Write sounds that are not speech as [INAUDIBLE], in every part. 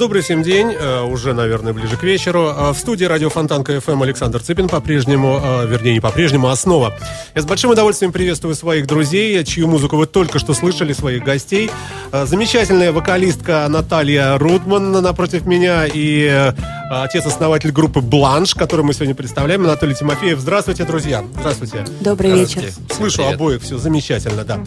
Добрый всем день, э, уже, наверное, ближе к вечеру. Э, В студии радио Фонтанка ФМ Александр Цыпин по-прежнему, э, вернее, не по-прежнему, а снова. Я с большим удовольствием приветствую своих друзей, чью музыку вы только что слышали, своих гостей. Замечательная вокалистка Наталья Рудман напротив меня и отец-основатель группы «Бланш», которую мы сегодня представляем, Анатолий Тимофеев. Здравствуйте, друзья. Здравствуйте. Добрый вечер. Слышу Привет. обоих, все замечательно, да.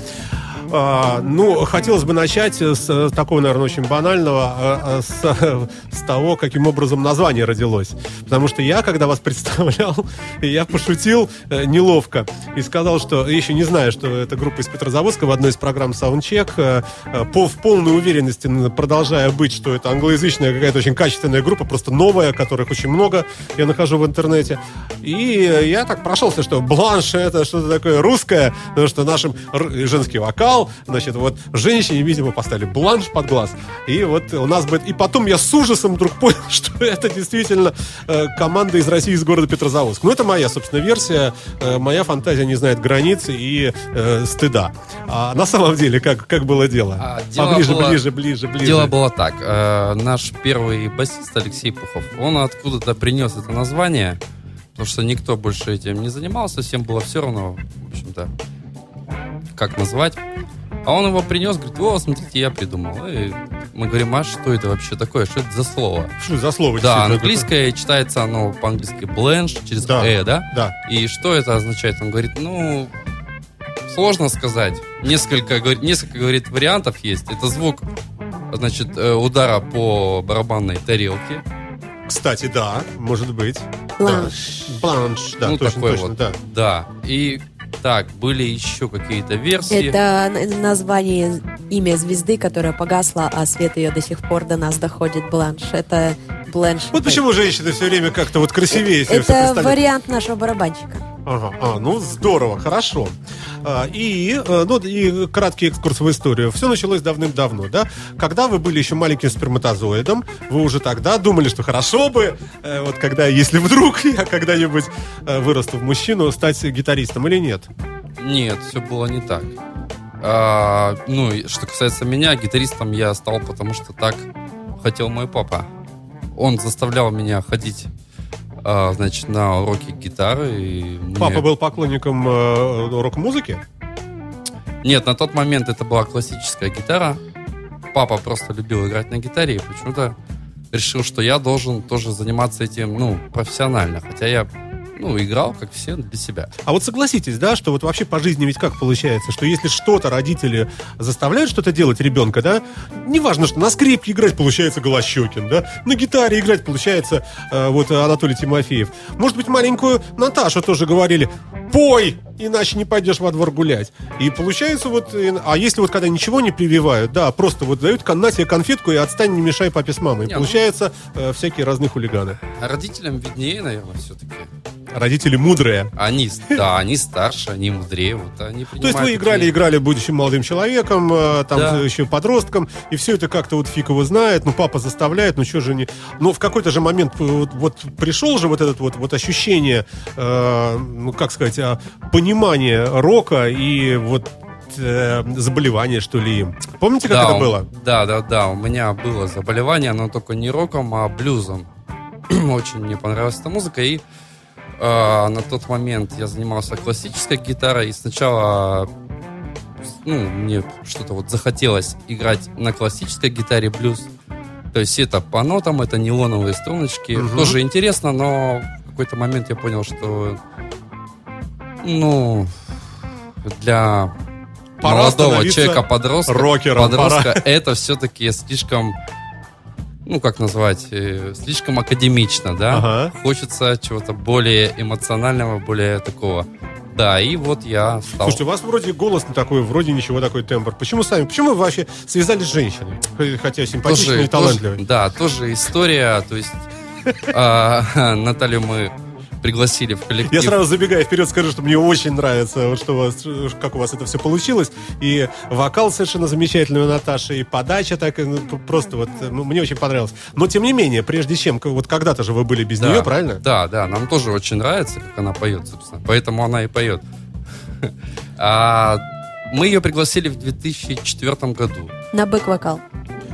А, ну, хотелось бы начать с э, такого, наверное, очень банального, а, а, с, [LAUGHS] с того, каким образом название родилось. Потому что я, когда вас [LAUGHS] представлял, я пошутил э, неловко и сказал, что, еще не знаю, что это группа из Петрозаводска в одной из программ Soundcheck, э, по, в полной уверенности, продолжая быть, что это англоязычная какая-то очень качественная группа, просто новая, которых очень много я нахожу в интернете. И я так прошелся, что бланш это что-то такое русское, потому что нашим женский вокал, значит, вот женщине, видимо, поставили бланш под глаз. И вот у нас будет... И потом я с ужасом вдруг понял, [LAUGHS] что это действительно э, команда из России, из города Петрозаводск. Ну, это моя, собственно, версия. Э, моя фантазия не знает границ и э, стыда. А на самом деле, как, как было дело? А, дело Поближе, было- ближе, ближе, ближе. Дело было так. э, наш первый басист Алексей Пухов, он откуда-то принес это название, потому что никто больше этим не занимался, всем было все равно, в общем-то, как назвать. А он его принес, говорит, о, смотрите, я придумал. И мы говорим, а что это вообще такое? Что это за слово? Что за слово? Да, английское читается оно по-английски бленш через Да. э, да? Да. И что это означает? Он говорит, ну, сложно сказать. Несколько, говорит, несколько, говорит, вариантов есть. Это звук, значит, э, удара по барабанной тарелке. Кстати, да, может быть. Бланш. Да. Бланш, да, ну, точно, такой точно, вот. да. Да. И так, были еще какие-то версии. Это название, имя звезды, которая погасла, а свет ее до сих пор до нас доходит. Бланш. Это Бленш. Вот почему женщины все время как-то вот красивее Это вариант нашего барабанщика. Ага, а, ну здорово, хорошо. А, И, э, ну, и краткий экскурс в историю. Все началось давным-давно, да? Когда вы были еще маленьким сперматозоидом, вы уже тогда думали, что хорошо бы, э, вот когда, если вдруг [LAUGHS] я когда-нибудь э, вырасту в мужчину, стать гитаристом или нет? Нет, все было не так. А, ну, что касается меня, гитаристом я стал, потому что так хотел мой папа. Он заставлял меня ходить, значит, на уроки гитары. И мне- Папа был поклонником э, рок-музыки? Нет, на тот момент это была классическая гитара. Папа просто любил играть на гитаре и почему-то решил, что я должен тоже заниматься этим, ну, профессионально. Хотя я, ну, играл, как все, для себя. А вот согласитесь, да, что вот вообще по жизни ведь как получается, что если что-то родители заставляют что-то делать ребенка, да, неважно, что на скрипке играть получается Голощекин, да, на гитаре играть получается э, вот Анатолий Тимофеев. Может быть, маленькую Наташу тоже говорили, пой, иначе не пойдешь во двор гулять. И получается вот, э, а если вот когда ничего не прививают, да, просто вот дают на тебе конфетку и отстань, не мешай папе с мамой. Не, ну- получается э, всякие разные хулиганы. А родителям виднее, наверное, все-таки. Родители мудрые. Они, да, они старше, они мудрее, вот они То есть вы играли, играли, будучи молодым человеком, э, там Да. еще подростком, и все это как-то вот фиг его знает, ну папа заставляет, ну что же не... Но в какой-то же момент э, вот, вот пришел же вот этот вот, вот ощущение, э, ну как сказать, понимание рока и вот э, заболевание, что ли. Помните, как да, это было? Да, да, да. У меня было заболевание, но только не роком, а блюзом. [CLEARS THROAT] Очень мне понравилась эта музыка. И э, на тот момент я занимался классической гитарой. И сначала ну, мне что-то вот захотелось играть на классической гитаре блюз. То есть это по нотам, это нейлоновые струночки. Мгм. Тоже интересно, но в какой-то момент я понял, что ну для Пора молодого человека подростка рокером, подростка это все-таки слишком ну как назвать э, слишком академично да Ага. хочется чего-то более эмоционального более такого да и вот я стал Слушайте, у вас вроде голос не такой, вроде ничего такой тембр. Почему сами? Почему вы вообще связались с женщиной? Хотя симпатичной и талантливой. тоже- да тоже история то есть [LAUGHS] а, [LAUGHS] Наталью мы пригласили в коллектив Я сразу забегая вперед скажу, что мне очень нравится, вот что у вас, как у вас это все получилось. И вокал совершенно замечательный у Наташи, и подача так, ну, просто вот, ну, мне очень понравилось. Но, тем не менее, прежде чем, вот когда-то же вы были без Да. нее, правильно? Да, да, нам тоже очень нравится, как она поет, собственно. Поэтому она и поет. [LAUGHS] А, Мы ее пригласили в 2004 году. На бэк-вокал.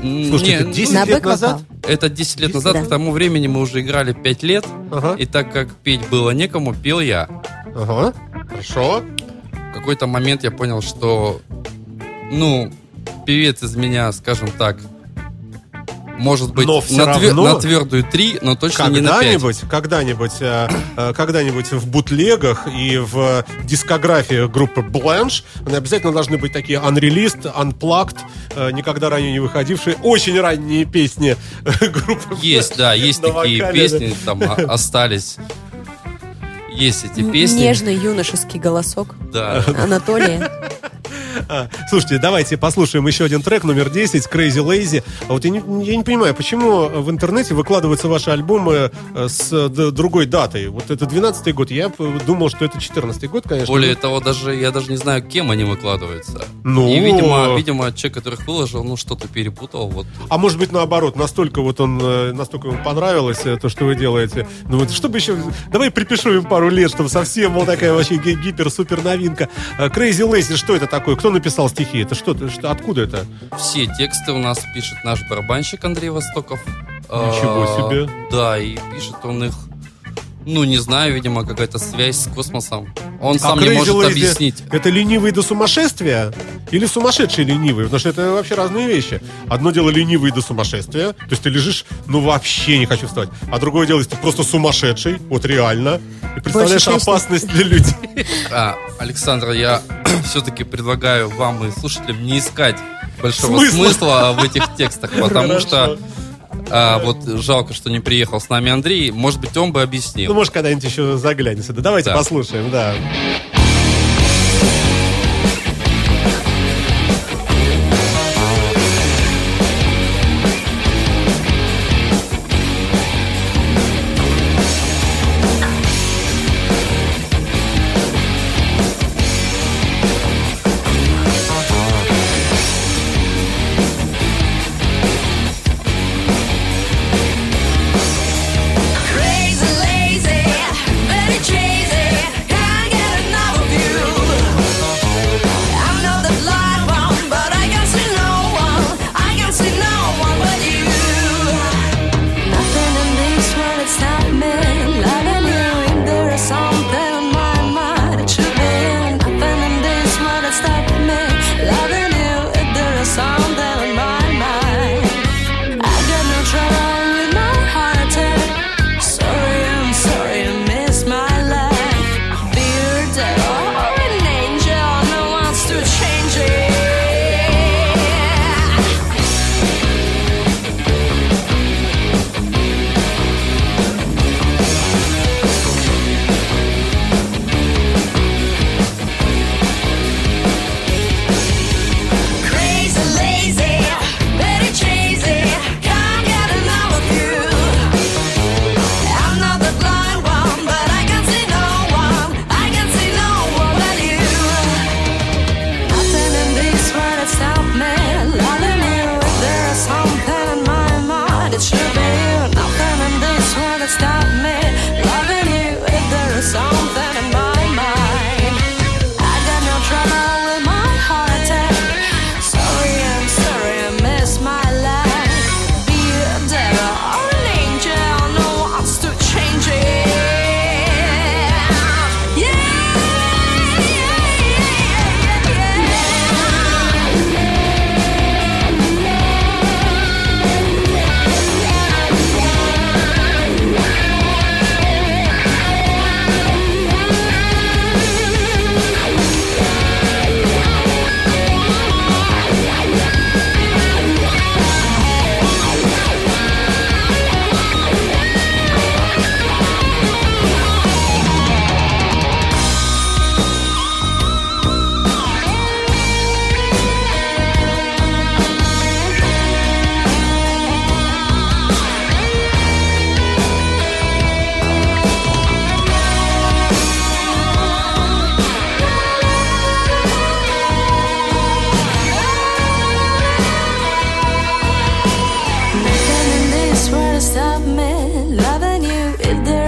Слушайте, не, это 10 На лет назад? Это 10 лет назад, Да. к тому времени мы уже играли 5 лет, Ага. и так как петь было некому, пел я. Ага. Хорошо. В какой-то момент я понял, что, ну, певец из меня, скажем так, может быть, Но всё на, твер- равно- на твердую 3, но точно не на 5. Когда-нибудь, когда-нибудь, э, э, когда-нибудь в бутлегах и в дискографии группы Blanche они обязательно должны быть такие unreleased, unplugged, э, никогда ранее не выходившие, очень ранние песни группы Есть, да, [LAUGHS] есть такие вокале, песни, там а- остались. Есть эти песни. Нежный юношеский голосок Да. Анатолия. [LAUGHS] А, Слушайте, давайте послушаем еще один трек, номер 10, Crazy Lazy. А вот я не, я не понимаю, почему в интернете выкладываются ваши альбомы э, с другой датой? Вот это 12-й год, я думал, что это 14-й год, конечно. Более того, даже я даже не знаю, кем они выкладываются. Ну. И, видимо, видимо, человек, который их выложил, ну, что-то перепутал. Вот. А может быть, наоборот, настолько вот он, э, настолько ему понравилось э, то, что вы делаете. Ну вот, чтобы еще... Давай припишу им пару лет, чтобы совсем была такая вообще ги- гипер-супер новинка. Crazy Lazy, что это такое? Кто написал стихи? Это что? что откуда это? Все тексты у нас пишет наш барабанщик Андрей Востоков. Ничего А, себе. Да, и пишет он их, ну, не знаю, видимо, какая-то связь с космосом. Он сам а не Crazy может Lazy объяснить. Это ленивый до сумасшествия? Или сумасшедший ленивый? Потому что это вообще разные вещи. Одно дело ленивый до сумасшествия, то есть ты лежишь, ну вообще не хочу встать. А другое дело, если ты просто сумасшедший, вот реально, и представляешь опасность для людей. [LAUGHS] А, Александр, я [CLEARS THROAT] все-таки предлагаю вам и слушателям не искать большого Смысла. смысла в этих текстах, [LAUGHS] потому Хорошо. что а, вот жалко, что не приехал с нами Андрей. Может быть, он бы Ну, объяснил. может, когда-нибудь еще заглянет сюда. Давайте Да. послушаем, да.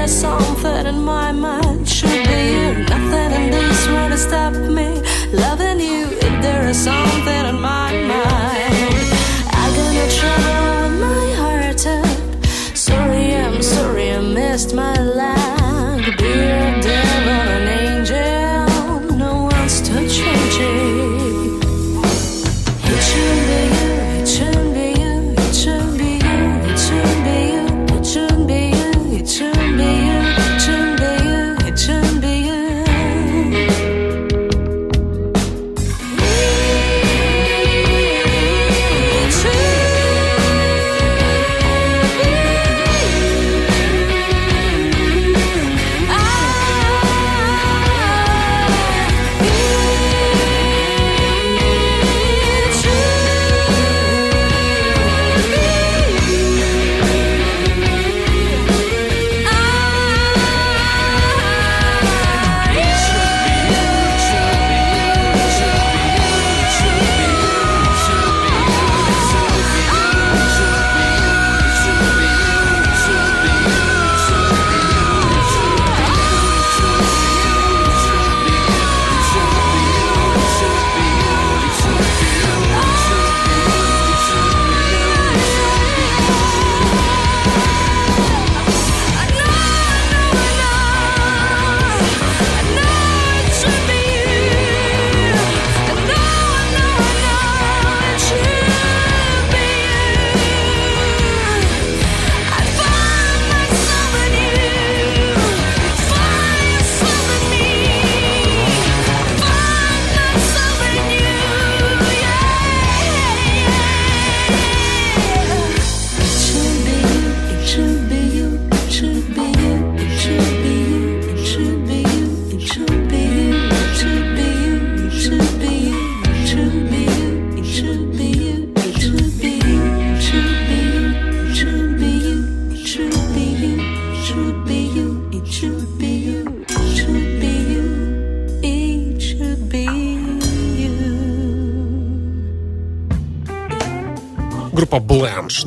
If there is something in my mind, should be you. Nothing in this world to stop me loving you. If there is something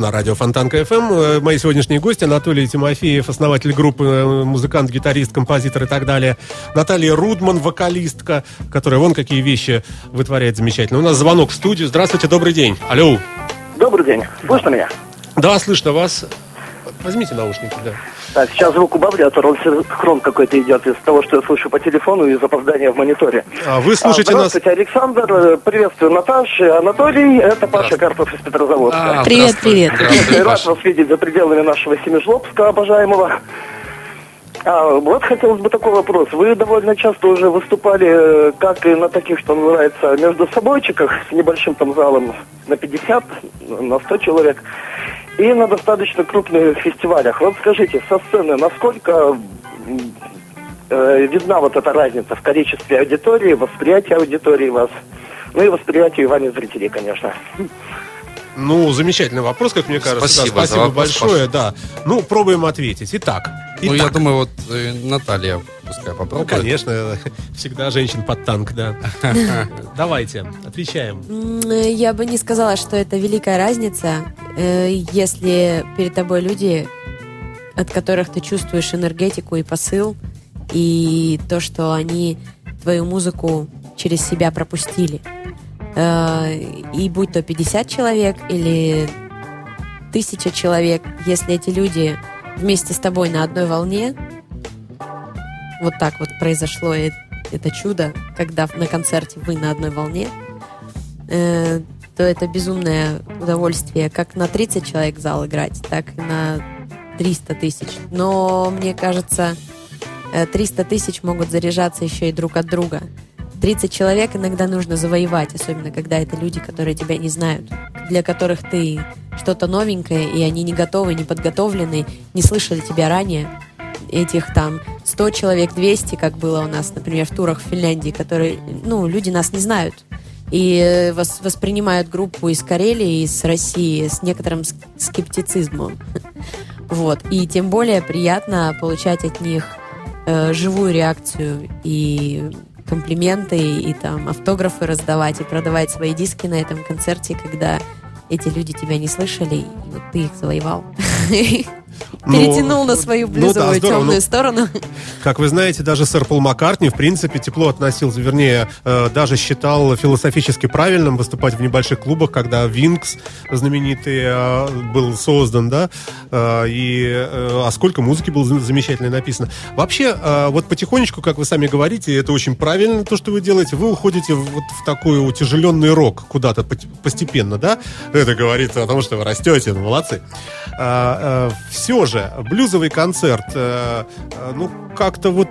на радио Фонтанка FM. Э, Мои сегодняшние гости Анатолий Тимофеев, основатель группы, э, музыкант, гитарист, композитор и так далее. Наталья Рудман, вокалистка, которая вон какие вещи вытворяет замечательно. У нас звонок в студию. Здравствуйте, добрый день. Алло. Добрый день. Слышно меня? Да, слышно вас. Возьмите наушники, да. Так, сейчас звук убавлю, а то рон какой-то идет из того, что я слышу по телефону из запоздания в мониторе. А вы слушаете А, нас... Здравствуйте, Александр. Э, Приветствую Наташа, Анатолий. Это Паша Карпов из Петрозаводска. А, Привет, привет. Рад вас видеть за пределами нашего Семижлобска обожаемого. А, вот хотелось бы такой вопрос. Вы довольно часто уже выступали, э, как и на таких, что называется, между собойчиках с небольшим там залом на 50, на 100 человек, и на достаточно крупных фестивалях. Вот скажите, со сцены, насколько э, видна вот эта разница в количестве аудитории, восприятии аудитории вас, ну и восприятии вами зрителей, конечно. Ну, замечательный вопрос, как мне кажется. Спасибо Да, за спасибо вопрос, большое, да. Ну, пробуем ответить. Итак. Ну, я Итак. думаю, вот э, Наталья пускай Ну, попробует. конечно, [LAUGHS] всегда женщин под танк, да. [LAUGHS] Давайте, отвечаем. Э, Я бы не сказала, что это великая разница, э, если перед тобой люди, от которых ты чувствуешь энергетику и посыл, и то, что они твою музыку через себя пропустили. Э, И будь то 50 человек или тысяча человек, если эти люди вместе с тобой на одной волне, вот так вот произошло э- это чудо, когда на концерте вы на одной волне, э, то это безумное удовольствие как на 30 человек зал играть, так и на 300 тысяч. Но мне кажется, э, 300 тысяч могут заряжаться еще и друг от друга. 30 человек иногда нужно завоевать, особенно когда это люди, которые тебя не знают, для которых ты что-то новенькое, и они не готовы, не подготовлены, не слышали тебя ранее. Этих там 100 человек, 200, как было у нас, например, в турах в Финляндии, которые, ну, люди нас не знают. И э, вос- воспринимают группу из Карелии, из России с некоторым ск- скептицизмом. [LAUGHS] Вот. И тем более приятно получать от них э, живую реакцию и комплименты, и там автографы раздавать, и продавать свои диски на этом концерте, когда эти люди тебя не слышали, и вот ты их завоевал. [LAUGHS] Ну, Перетянул на свою ну да, блюзовую здорово, темную ну, сторону. Как вы знаете, даже сэр Пол Маккартни, в принципе, тепло относился, вернее, э, даже считал философически правильным выступать в небольших клубах, когда Винкс знаменитый э, был создан, да, э, и э, а сколько музыки было зам- замечательно написано. Вообще, э, вот потихонечку, как вы сами говорите, это очень правильно то, что вы делаете, вы уходите вот в такой утяжеленный рок куда-то постепенно, да? Это говорит о том, что вы растете, ну, молодцы. Все же, блюзовый концерт, э, э, ну, как-то вот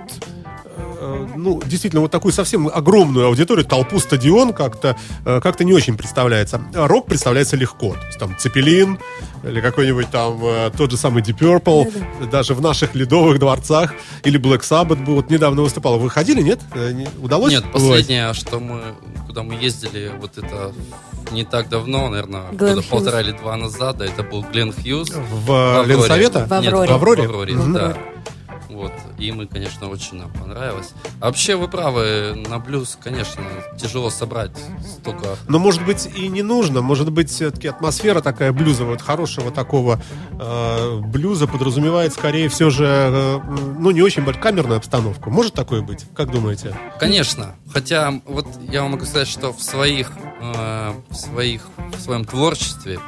э, ну, действительно, вот такую совсем огромную аудиторию, толпу, стадион как-то э, как-то не очень представляется. А Рок представляется легко. То есть там Цепелин или какой-нибудь там э, тот же самый Deep Purple, даже в наших ледовых дворцах, или Black Sabbath был, вот недавно выступал. Вы ходили, нет? Не- Удалось? Нет, последнее, что мы, куда мы ездили, вот это не так давно, наверное, Глен года Хьюз. полтора или два назад, да, это был Глен Хьюз. В, Авроре. Ленсовета? В Авроре. Нет, В Авроре? В Авроре, Мгм. да. Вот. И мы, конечно, очень нам понравилось. А вообще, вы правы, на блюз, конечно, тяжело собрать столько... Но, может быть, и не нужно. Может быть, все-таки атмосфера такая блюзовая, вот хорошего такого э, блюза подразумевает скорее все же, э, ну, не очень камерную обстановку. Может такое быть? Как думаете? Конечно. Хотя, вот я вам могу сказать, что в своих, э, в своих, в своем творчестве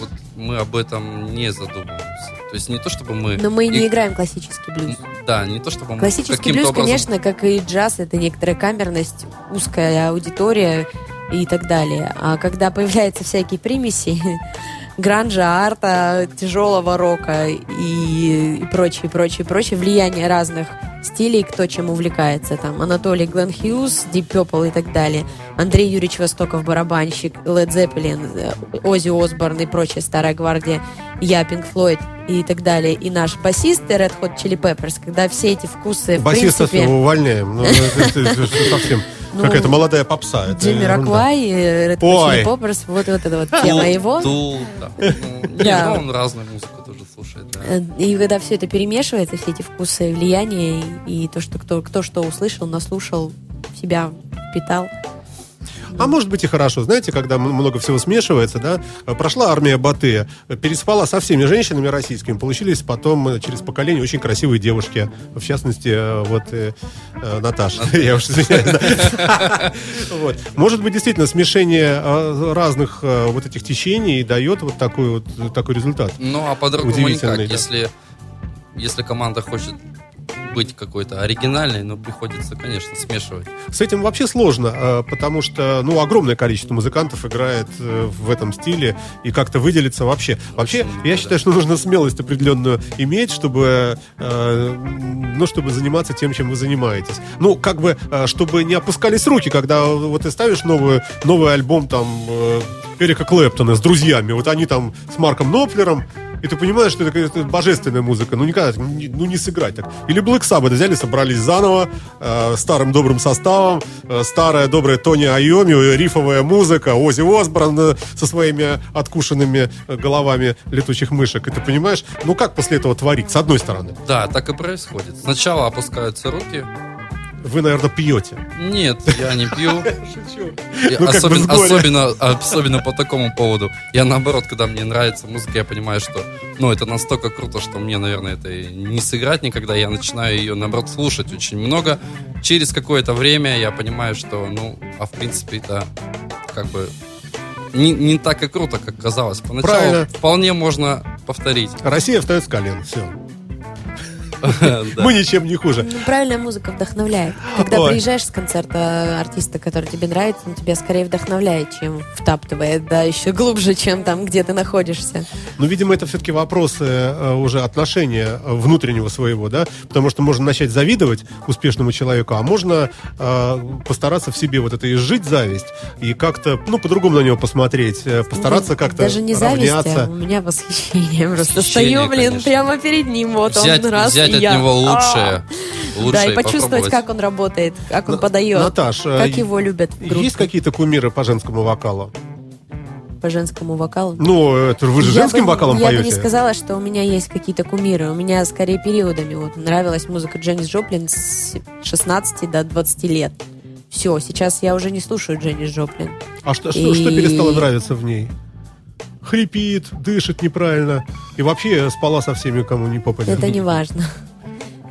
вот мы об этом не задумываемся. То есть не то, чтобы мы... Но мы не и- играем классический блюз. Да, не то, чтобы мы Классический блюз, образом... конечно, как и джаз, это некоторая камерность, узкая аудитория и так далее. А когда появляются всякие примеси, [LAUGHS] гранжа, арта, тяжелого рока и, и прочее, прочее, прочее, влияние разных стилей, кто чем увлекается. Там Анатолий Глен Хьюз, Deep Purple и так далее. Андрей Юрьевич Востоков, барабанщик, Led Zeppelin, э, Оззи Осборн и прочая старая гвардия, я, Пинк Флойд и так далее. И наш басист и Red Hot Chili Peppers, когда все эти вкусы, в Басиста принципе... увольняем. Ну, совсем [LAUGHS] Ну, какая-то молодая попса. Джимми ерунда. Раквай, Red Hot. Chili Peppers, вот, вот эта вот тема его. [LAUGHS] Да. Ну, ну, он разную музыку И когда все это перемешивается, все эти вкусы, влияния и, то, что кто, кто что услышал, наслушал, себя впитал. А может быть и хорошо. Знаете, когда много всего смешивается, да, э, прошла армия Батыя, э, переспала со всеми женщинами российскими, получились потом э, через поколение очень красивые девушки. В частности, вот э, э, Наташа. [LAUGHS] Я уж извиняюсь. [LAUGHS] Может быть, действительно, смешение разных вот этих течений дает вот такой вот такой результат. Ну, а по-другому никак. Если, если команда хочет быть какой-то оригинальной, но приходится, конечно, смешивать. С этим вообще сложно, э, потому что, ну, огромное количество музыкантов играет э, в этом стиле и как-то выделиться вообще. Вообще, я считаю, что нужно смелость определенную иметь, чтобы, э, ну, чтобы заниматься тем, чем вы занимаетесь. Ну, как бы, э, чтобы не опускались руки, когда вот ты ставишь новую, новый альбом там Эрика Клэптона с друзьями, вот они там с Марком Нопфлером, и ты понимаешь, что это, какая-то божественная музыка. Ну, никогда, ну, не сыграть так. Или Black Sabbath взяли, собрались заново, э, старым добрым составом, э, старая добрая Тони Айоми, рифовая музыка, Ози Осборн э, со своими откушенными э, головами летучих мышек. И ты понимаешь, ну, как после этого творить, с одной стороны? Да, так и происходит. Сначала опускаются руки. Вы, наверное, пьете. Нет, я не пью. [LAUGHS] Ну, особенно, особенно, особенно по такому поводу. Я наоборот, когда мне нравится музыка, я понимаю, что ну, это настолько круто, что мне, наверное, это и не сыграть никогда. Я начинаю ее, наоборот, слушать очень много. Через какое-то время я понимаю, что, ну, а в принципе, это как бы не, не так и круто, как казалось. Поначалу Правильно. вполне можно повторить. Россия встает с колен. Все. [LAUGHS] Мы ничем не хуже. Ну, Правильная музыка вдохновляет. Когда приезжаешь с концерта артиста, который тебе нравится, он тебя скорее вдохновляет, чем втаптывает, да, еще глубже, чем там, где ты находишься. Ну, видимо, это все-таки вопросы э, уже отношения э, внутреннего своего, да, потому что можно начать завидовать успешному человеку, а можно э, постараться в себе вот это изжить зависть и как-то, ну, по-другому на него посмотреть, постараться как-то Даже не зависть, а у меня восхищение. Просто стою, блин, прямо перед ним, вот он раз, взять от я. него А! лучшее. лучшее Да, и почувствовать, как он работает, как он подает, Наташ, э, как его любят Есть какие-то кумиры по женскому вокалу? по женскому вокалу. Ну, это вы же Я женским бы- вокалом я поете? бы не сказала, что у меня есть какие-то кумиры. У меня скорее периодами. Вот нравилась музыка Дженнис Джоплин с 16 до 20 лет. Все, сейчас я уже не слушаю Дженнис Джоплин. А что, что, И- что перестало нравиться в ней? Хрипит, дышит неправильно. И вообще спала со всеми, кому не попадет. Это не важно.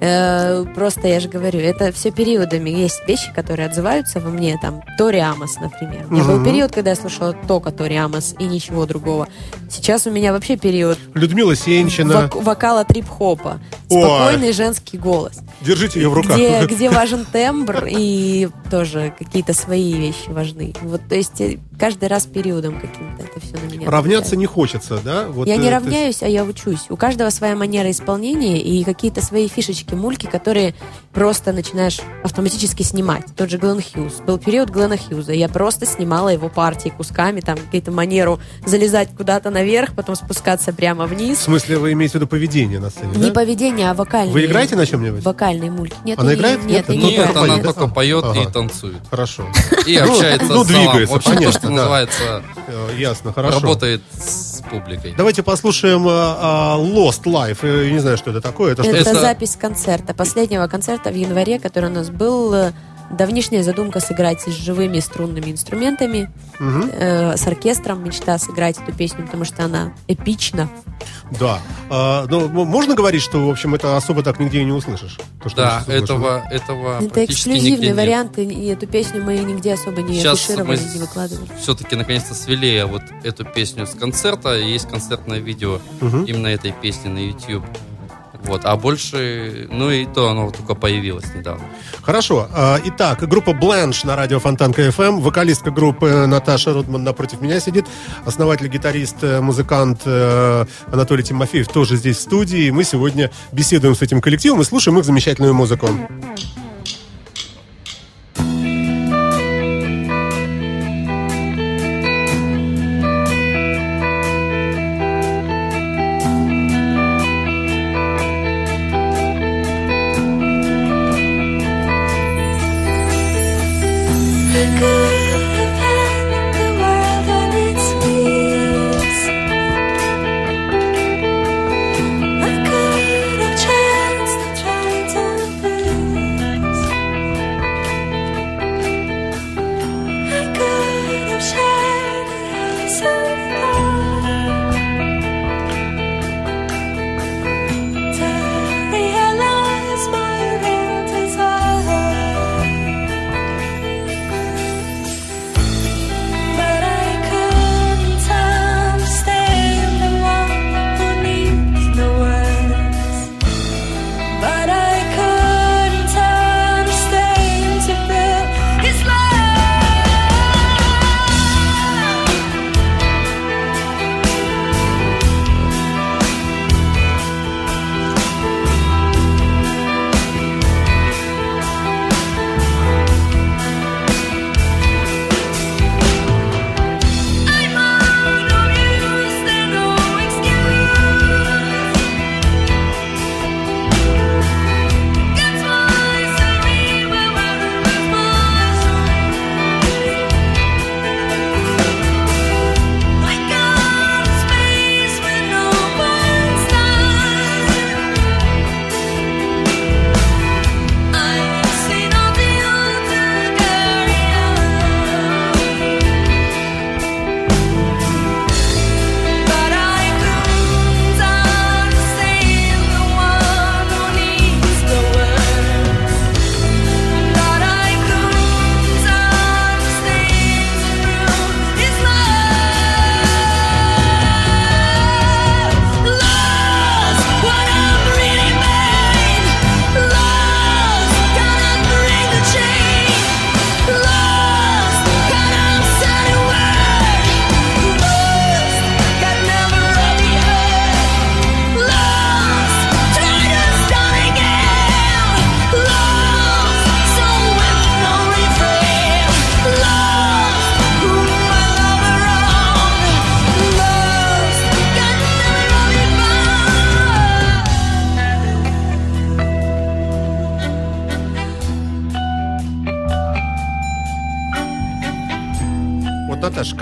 Э, Просто я же говорю, это все периодами. Есть вещи, которые отзываются во мне, там, Тори Амос, например. У меня был период, когда я слушала только Тори Амос и ничего другого. Сейчас у меня вообще период Людмила Сенчина. вок- вокала трип-хопа. Ой. Спокойный женский голос. Держите ее в руках. где, где важен тембр и тоже какие-то свои вещи важны. Вот, то есть э, каждый раз периодом каким-то это все на меня. Равняться не хочется, да? Вот, я э, не есть- равняюсь, а я учусь. У каждого своя манера исполнения и какие-то свои фишечки, мульки, которые просто начинаешь автоматически снимать. Тот же Глен Хьюз. Был период Глена Хьюза. Я просто снимала его партии кусками, там какие-то манеру залезать куда-то наверх, потом спускаться прямо В вниз. смысле, вы имеете в виду поведение на сцене, Не да? поведение, а вокальные. Вы играете на чем-нибудь? Вокальные мульки. Нет, Она играет? Нет, Нет, не ну, Нет, играю. она поет, да? только поет Ага. и танцует. Хорошо. И общается ну, с залом. двигается, В понятно, да. называется, Э, Ясно, хорошо. работает с публикой. Давайте послушаем а, а, Lost Life. Э, Я не знаю, что это такое. Это что? Это, Это- запись концерта, последнего концерта в январе, который у нас был. Давнишняя задумка сыграть с живыми струнными инструментами, Мгм. э, с оркестром. Мечта сыграть эту песню, потому что она эпична. Да. А, ну, можно говорить, что, в общем, это особо так нигде и не услышишь? То, что Да, этого, этого Это эксклюзивный нет. вариант, и- и эту песню мы нигде особо не Сейчас афишировали, мы не выкладывали. все-таки наконец-то свели вот эту песню с концерта. Есть концертное видео Мгм. именно этой песни на YouTube. Вот, а больше, ну и то оно только появилось недавно. Хорошо. А, Итак, группа Blanche на радио Фонтанка FM. Вокалистка группы Наташа Рудман напротив меня сидит. Основатель, гитарист, э, музыкант э, Анатолий Тимофеев тоже здесь в студии. Мы сегодня беседуем с этим коллективом и слушаем их замечательную музыку.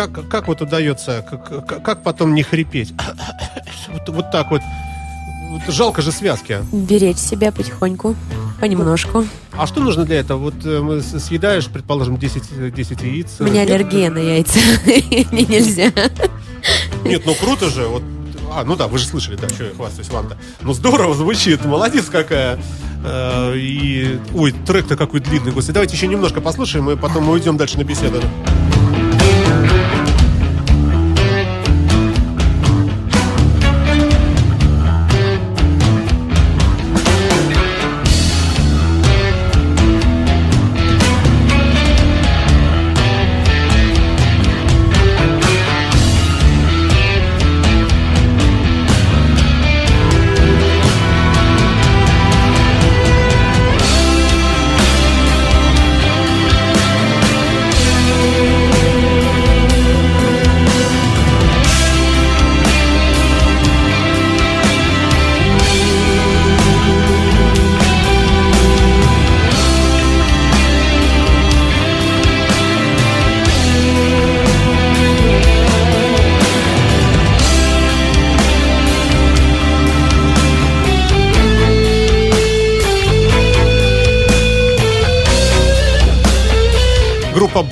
Как, как вот удается, как, как- потом не хрипеть? Вот, вот так вот. Вот Жалко же связки. Беречь себя потихоньку, понемножку. А что нужно для этого? Вот э, съедаешь, предположим, 10, э, 10 яиц. У меня аллергия на яйца. [LAUGHS] Мне нельзя. Нет, ну круто же. Вот, а, ну да, вы же слышали, да, что я хвастаюсь вам-то. Ну здорово звучит, молодец какая. Э, и, ой, трек-то какой длинный, господи. Давайте еще немножко послушаем, и потом мы уйдем дальше на беседу. Thank you.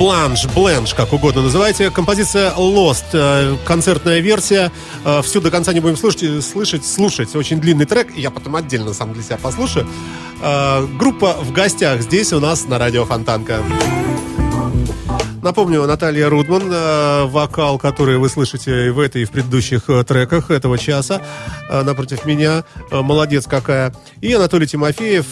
Бланш, Бленш, как угодно называйте. Композиция Lost, э, концертная версия. Э, Всю до конца не будем слушать, э, слышать, слушать. Очень длинный трек. Я потом отдельно сам для себя послушаю. Группа в гостях здесь у нас на радио Фонтанка. Напомню, Наталья Рудман, э, вокал, который вы слышите в этой, и в предыдущих э, треках этого часа, э, напротив меня. Молодец какая. И Анатолий Тимофеев,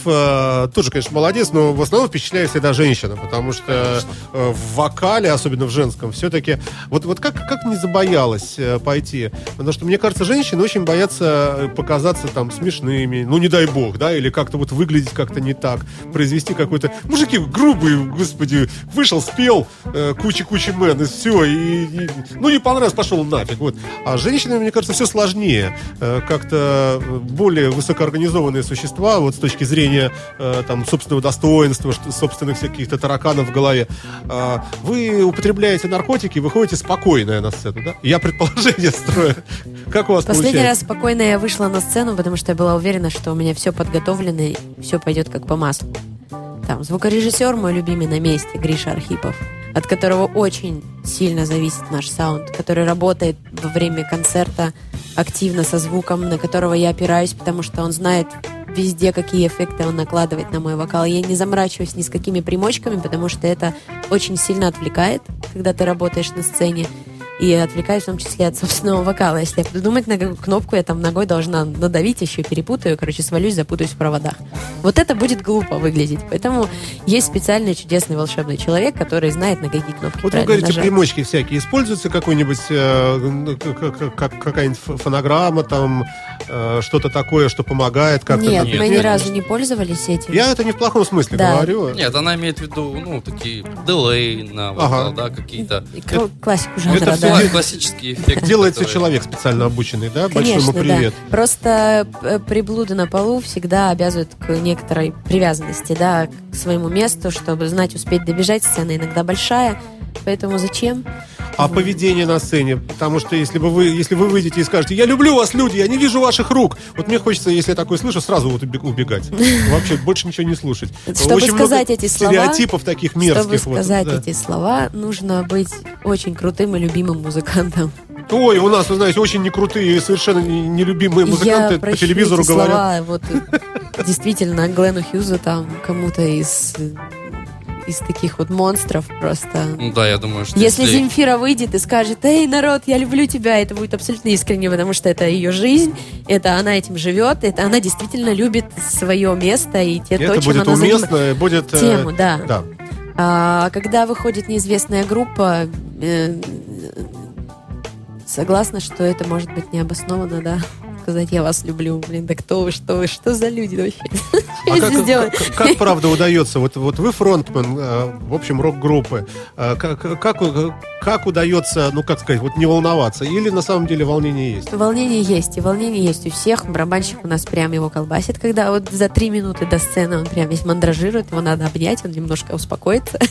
тоже, конечно, молодец, но в основном впечатляет всегда женщина, потому что в вокале, особенно в женском, все-таки... Вот, вот как, как не забоялась пойти? Потому что, мне кажется, женщины очень боятся показаться там смешными, ну, не дай бог, да, или как-то вот выглядеть как-то не так, произвести какой-то... Мужики грубые, господи, вышел, спел, э, куча-куча мэн, и все, и, и- ну, не понравилось, пошел нафиг, вот. А женщины, мне кажется, все сложнее, Э, как-то более высокоорганизованные существа, вот с точки зрения э, там собственного достоинства, что- собственных каких-то тараканов в голове. А, Вы употребляете наркотики, выходите спокойная на сцену, да? Я предположение строю. Как у вас Последний раз получается? спокойно я вышла на сцену, потому что я была уверена, что у меня все подготовлено и все пойдет как по маслу. Там звукорежиссер мой любимый на месте, Гриша Архипов, от которого очень сильно зависит наш саунд, который работает во время концерта активно со звуком, на которого я опираюсь, потому что он знает везде, какие эффекты он накладывает на мой вокал. Я не заморачиваюсь ни с какими примочками, потому что это очень сильно отвлекает, когда ты работаешь на сцене. И отвлекаюсь в том числе от собственного вокала. Если я буду думать, на какую кнопку я там ногой должна надавить, еще перепутаю, короче, свалюсь, запутаюсь в проводах. Вот это будет глупо выглядеть. Поэтому есть специальный чудесный волшебный человек, который знает, на какие кнопки Вот вы говорите, нажать. примочки всякие. Используется какой-нибудь, э, как- как- как- какая-нибудь фонограмма, там, э, что-то такое, что помогает как-то? Нет, там? мы ни разу не пользовались этим. Я это не в плохом смысле Да. говорю. Нет, она имеет в виду, ну, такие дилей на вокал, Ага. да, какие-то. Классику жанра, это да. Всё Кла- Классические эффекты. Делается которые- человек специально обученный, да? Конечно, Большому привет. да. Просто э, приблуды на полу всегда обязывают к некоторой привязанности, да, к своему месту, чтобы знать, успеть добежать. Сцена иногда большая, поэтому зачем? А поведение на сцене? Потому что если бы вы, если вы выйдете и скажете, я люблю вас, люди, я не вижу ваших рук. Вот мне хочется, если я такое слышу, сразу вот убе- убегать. [LAUGHS] Вообще больше ничего не слушать. Чтобы Очень сказать эти слова, стереотипов таких мерзких. Чтобы вот, сказать да. эти слова, нужно быть очень крутым и любимым музыкантом. Ой, у нас, вы знаете, очень некрутые и совершенно не- нелюбимые музыканты Я по телевизору эти говорят. слова, вот [LAUGHS] действительно Глену Хьюзу там кому-то из из таких вот монстров просто. Ну да, я думаю, что Если Земфира выйдет и скажет, эй, народ, я люблю тебя, это будет абсолютно искренне, потому что это ее жизнь, это она этим живет, это она действительно любит свое место и те, Это то, чем будет она уместно, будет... э, Тему, да. Да. А когда выходит неизвестная группа, э, согласна, что это может быть необоснованно, да. Сказать, я вас люблю, блин, да кто вы, что вы, что за люди вообще? А [LAUGHS] как, правда удается? Вот, вот вы фронтмен, э, в общем, рок-группы. Э, Как, как, как удается, ну, как сказать, вот не волноваться? Или на самом деле волнение есть? Волнение есть, и волнение есть у всех. Барабанщик у нас прям его колбасит, когда вот за три минуты до сцены он прям весь мандражирует, его надо обнять, он немножко успокоится. [LAUGHS]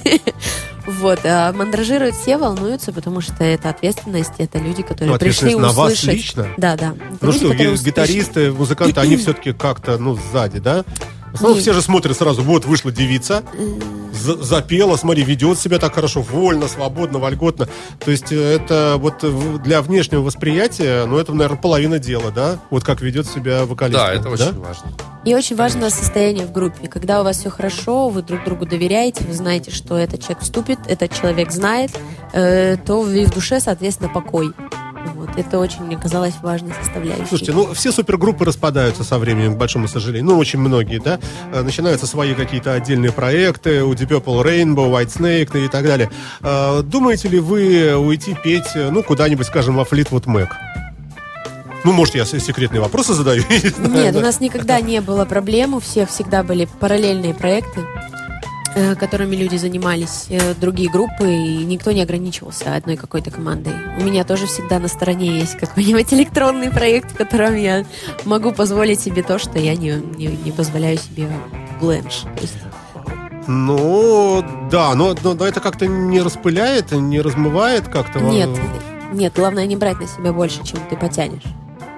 Вот, а мандражируют все, волнуются, потому что это ответственность, это люди, которые Ну, пришли ответственность на вас услышать. лично? Да, да. Ну что, ги- гитаристы, музыканты, они все-таки как-то, ну, сзади, да? В основном все же смотрят сразу, вот вышла девица, за- запела, смотри, ведет себя так хорошо, вольно, свободно, вольготно. То есть э, это вот в- для внешнего восприятия, ну, это, наверное, половина дела, да? Вот как ведет себя вокалист. Да, это очень важно. И очень важно состояние в группе. Когда у вас все хорошо, вы друг другу доверяете, вы знаете, что этот человек вступит, этот человек знает, э, то и в душе, соответственно, покой. Вот. Это очень, мне казалось, важной составляющей. Слушайте, ну все супергруппы распадаются со временем, к большому сожалению. Ну, очень многие, да. Э, Начинаются свои какие-то отдельные проекты, у Deep Purple Rainbow, White Snake и так далее. Э, Думаете ли вы уйти петь, э, ну, куда-нибудь, скажем, во Fleetwood Mac? Ну, может, я секретные вопросы задаю? [LAUGHS] я не знаю, Нет, да. у нас никогда не было проблем, у всех всегда были параллельные проекты, которыми люди занимались, э, другие группы, и никто не ограничивался одной какой-то командой. У меня тоже всегда на стороне есть какой-нибудь [LAUGHS] электронный проект, в котором я могу позволить себе то, что я не, не, не позволяю себе бленш. Ну, да, но, но- это как-то не распыляет, не размывает как-то? Нет, э, нет, главное не брать на себя больше, чем ты потянешь.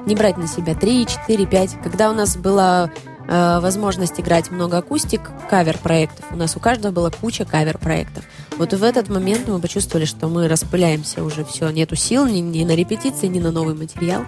Не брать на себя 3, 4, 5. Когда у нас была э, возможность играть много акустик, кавер-проектов, у нас у каждого была куча кавер-проектов. Вот в этот момент мы почувствовали, что мы распыляемся уже, все, нету сил ни, ни на репетиции, ни на новый материал.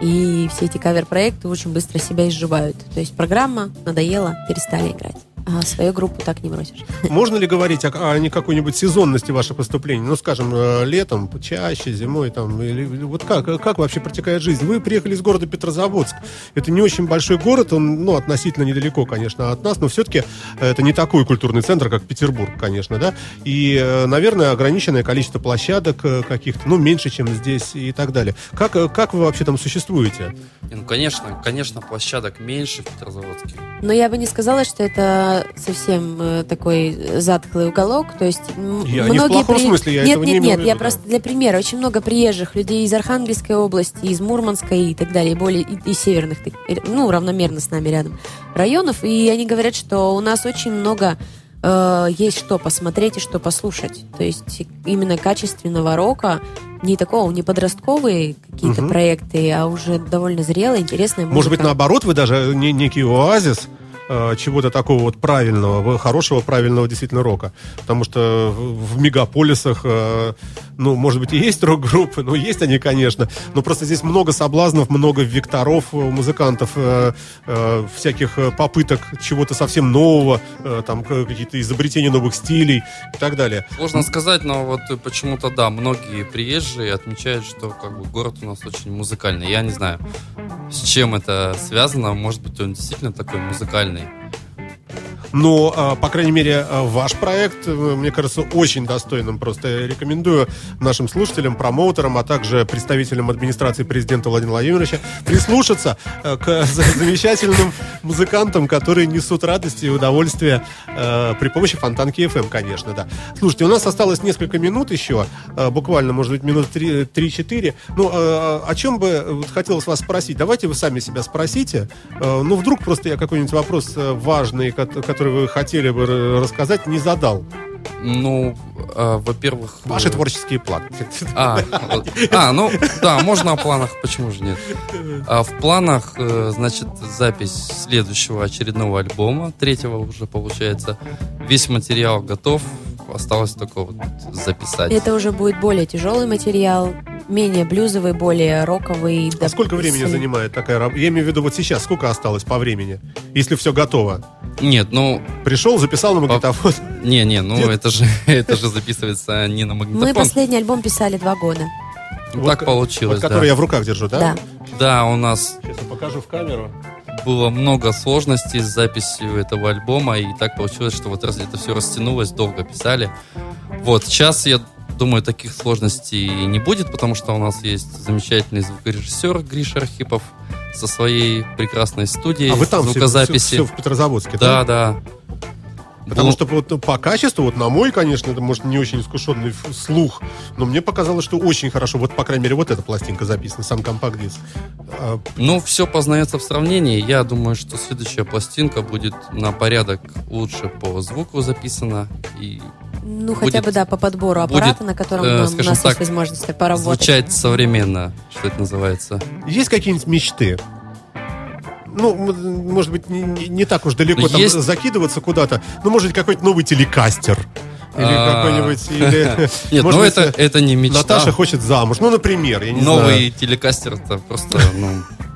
И все эти кавер-проекты очень быстро себя изживают. То есть программа надоела, перестали играть. А свою группу так не бросишь. Можно ли говорить о, о какой-нибудь сезонности ваших выступлений? Ну, скажем, э, летом, чаще, зимой, там, или, вот как, как вообще протекает жизнь? Вы приехали из города Петрозаводск. Это не очень большой город, он, ну, относительно недалеко, конечно, от нас, но все-таки это не такой культурный центр, как Петербург, конечно, да? И, э, наверное, ограниченное количество площадок э, каких-то, ну, меньше, чем здесь и так далее. Как, э, как вы вообще там существуете? Ну, конечно, конечно, площадок меньше в Петрозаводске. Но я бы не сказала, что это совсем э, такой затхлый уголок. То есть Я не в многие плохом смысле, я нет, этого не нет, имел нет, виду, я да. просто для примера. Очень много приезжих людей из Архангельской области, из Мурманской и так далее, более и, и северных, э, ну равномерно с нами рядом районов, и они говорят, что у нас очень много э, есть что посмотреть и что послушать. То есть именно качественного рока, не такого, не подростковые какие-то Мгм. проекты, а уже довольно зрелые, интересные. Может быть, наоборот, вы даже не, некий оазис э, чего-то такого вот правильного, хорошего, правильного действительно рока. Потому что в, мегаполисах, э, ну, может быть, и есть рок-группы, но есть они, конечно. Но просто здесь много соблазнов, много векторов музыкантов, э, э, всяких попыток чего-то совсем нового, там какие-то изобретения новых стилей и так далее. Сложно сказать, но вот почему-то, да, многие приезжие отмечают, что как бы город у нас очень музыкальный. Я не знаю, с чем это связано. Может быть, он действительно такой музыкальный. Но, а, по крайней мере, а, ваш проект, э, мне кажется, очень достойным. Просто рекомендую нашим слушателям, промоутерам, а также представителям администрации президента Владимира Владимировича прислушаться э, к [LAUGHS] за- замечательным музыкантам, которые несут радость и удовольствие э, при помощи Фонтанки FM, конечно, да. Слушайте, у нас осталось несколько минут еще, буквально, может быть, минут три- 3-4. Ну, э, о чем бы хотелось вас спросить? Давайте вы сами себя спросите. Ну, вдруг просто я какой-нибудь вопрос важный, ко- который вы хотели бы рассказать, не задал. Ну, э, во-первых... Ваши э, творческие планы. А, а, ну, да, можно о планах, почему же нет? А в планах, э, значит, запись следующего очередного альбома, третьего уже получается. Весь материал готов, осталось только вот записать. Это уже будет более тяжелый материал, менее блюзовый, более роковый. А сколько времени занимает такая работа? Я имею в виду вот сейчас, сколько осталось по времени? Если все готово. Нет, ну, Пришел, записал на магнитофон. не, не, ну это же, [LAUGHS] это же записывается не на Мы магнитофон. последний альбом писали два года. Ну, так получилось, Вот, который да. я в руках держу, да? Да. Да, у нас Сейчас я покажу в камеру. было много сложностей с записью этого альбома, и так получилось, что вот раз это все растянулось, долго писали. Вот, сейчас, я думаю, таких сложностей не будет, потому что у нас есть замечательный звукорежиссер Гриша Архипов со своей прекрасной студией А вы там все, звукозаписи. все в Петрозаводске, Да, да. Потому Ну- что вот по качеству, вот на мой, конечно, это может не очень искушенный слух, но мне показалось, что очень хорошо. Вот, по крайней мере, вот эта пластинка записана, сам компакт-диск. А, Ну, все познается в сравнении. Я думаю, что следующая пластинка будет на порядок лучше по звуку записана. И Ну, хотя Будет- бы, да, по подбору будет, аппарата, на котором э, у скажем нас так, есть возможность поработать. звучать современно, что это называется. Есть какие-нибудь мечты? Ну, может быть, не, не- не так уж далеко Ну, там есть- закидываться куда-то. Ну, может быть, какой-то новый телекастер. Или А, какой-нибудь... или, [LAUGHS] Нет, [LAUGHS] ну это, это не мечта. Наташа хочет замуж. Ну, например, я не Новый знаю. телекастер это просто, ну,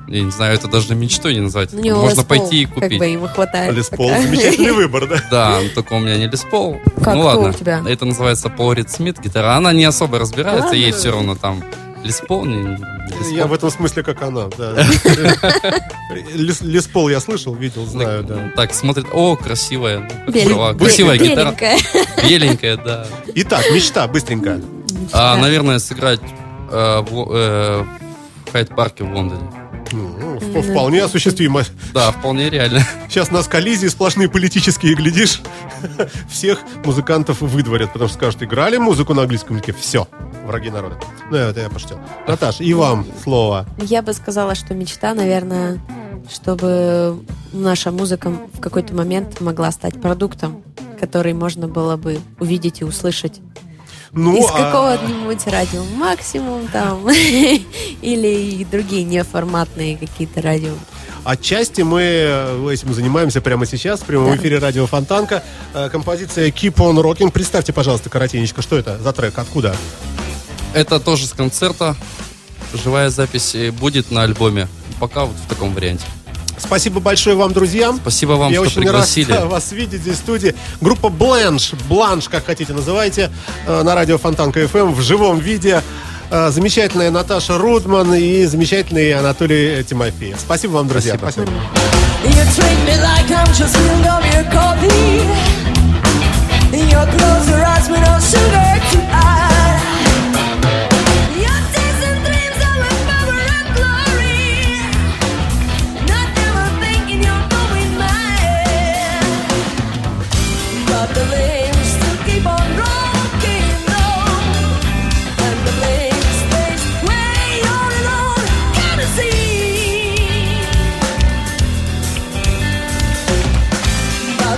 я не знаю, это даже мечтой не назвать. Него Можно пойти и Как купить. бы ему хватает. Лес Пол. пока. Замечательный [LAUGHS] выбор, да? Да, но только у меня не Лес Пол. Как, ну ладно, у тебя? это называется Пол Рид Смит гитара. Она не особо разбирается, ей все равно там Лес Пол, не, не Лес Я в этом смысле, как она, да. Лес, Лес Пол я слышал, видел, знаю, да. Так, смотрит, о, красивая. ну, Красивая гитара. беленькая. Беленькая, да. Итак, мечта, быстренько. А, наверное, сыграть э, в, э, в Хайд-парке в Лондоне. Ну, вп- Вполне осуществимо. Да, вполне реально. Сейчас нас коллизии сплошные политические, глядишь, всех музыкантов выдворят, потому что скажут, играли музыку на английском языке, все, враги народа. Ну, это я пошутил. Наташ, и вам слово. Я бы сказала, что мечта, наверное, чтобы наша музыка в какой-то момент могла стать продуктом, который можно было бы увидеть и услышать Ну, из а- какого-нибудь радио максимум там [LAUGHS] или другие неформатные какие-то радио. Отчасти мы э, этим занимаемся прямо сейчас в прямом Да. эфире радио Фонтанка. Э, Композиция Keep on Rocking. Представьте, пожалуйста, коротенечко, что это за трек, откуда? Это тоже с концерта. Живая запись будет на альбоме. Пока вот в таком варианте. Спасибо большое вам, друзья. Спасибо вам, Я что очень пригласили. рад [LAUGHS] вас видеть здесь в студии. Группа Бленш, Бланш, как хотите называйте, э, на радио Фонтанка FM в живом виде. Э, Замечательная Наташа Рудман и замечательный Анатолий Тимофеев. Спасибо вам, друзья. Спасибо. You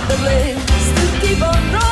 the blaze to keep on rolling.